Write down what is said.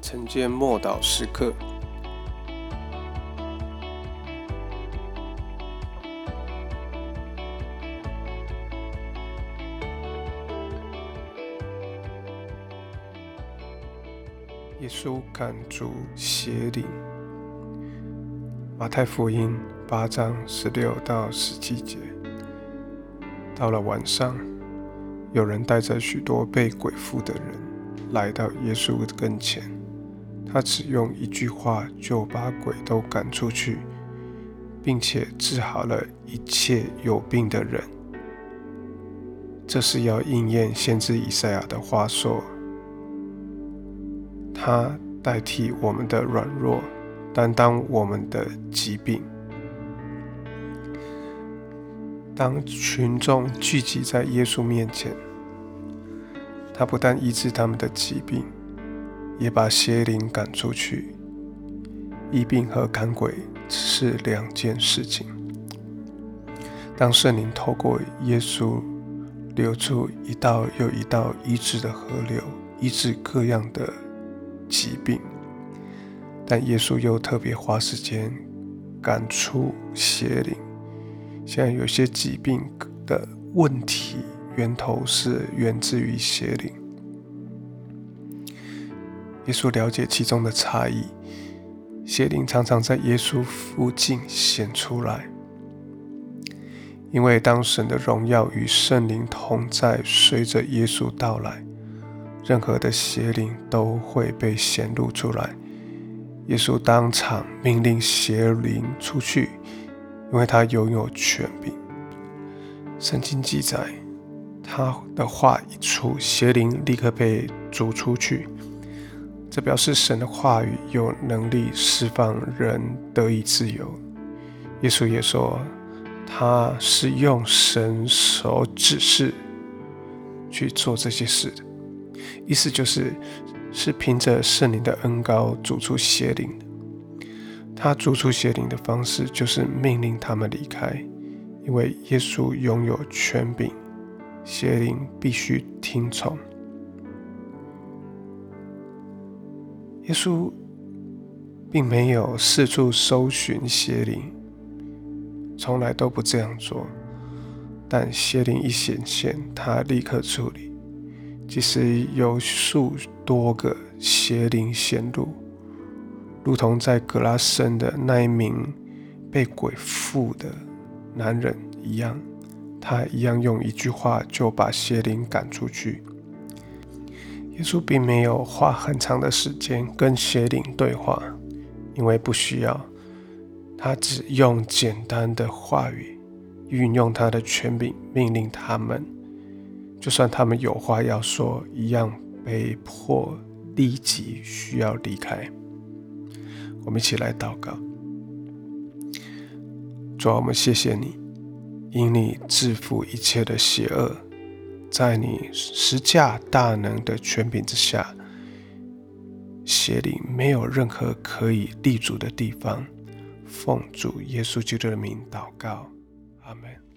晨间默祷时刻。耶稣赶逐邪灵。马太福音八章十六到十七节。到了晚上，有人带着许多被鬼附的人来到耶稣跟前，他只用一句话就把鬼都赶出去，并且治好了一切有病的人。这是要应验先知以赛亚的话说。他代替我们的软弱，担当我们的疾病。当群众聚集在耶稣面前，他不但医治他们的疾病，也把邪灵赶出去。医病和赶鬼是两件事情。当圣灵透过耶稣流出一道又一道医治的河流，医治各样的。疾病，但耶稣又特别花时间赶出邪灵。现在有些疾病的问题源头是源自于邪灵。耶稣了解其中的差异，邪灵常常在耶稣附近显出来，因为当神的荣耀与圣灵同在，随着耶稣到来。任何的邪灵都会被显露出来。耶稣当场命令邪灵出去，因为他拥有权柄。圣经记载，他的话一出，邪灵立刻被逐出去。这表示神的话语有能力释放人得以自由。耶稣也说，他是用神所指示去做这些事的。意思就是，是凭着圣灵的恩高逐出邪灵他逐出邪灵的方式，就是命令他们离开，因为耶稣拥有权柄，邪灵必须听从。耶稣并没有四处搜寻邪灵，从来都不这样做。但邪灵一显现，他立刻处理。即使有数多个邪灵显露，如同在格拉森的那一名被鬼附的男人一样，他一样用一句话就把邪灵赶出去。耶稣并没有花很长的时间跟邪灵对话，因为不需要，他只用简单的话语，运用他的权柄，命令他们。就算他们有话要说，一样被迫立即需要离开。我们一起来祷告：主啊，我们谢谢你，因你制服一切的邪恶，在你十架大能的权柄之下，邪灵没有任何可以立足的地方。奉主耶稣基督的名祷告，阿门。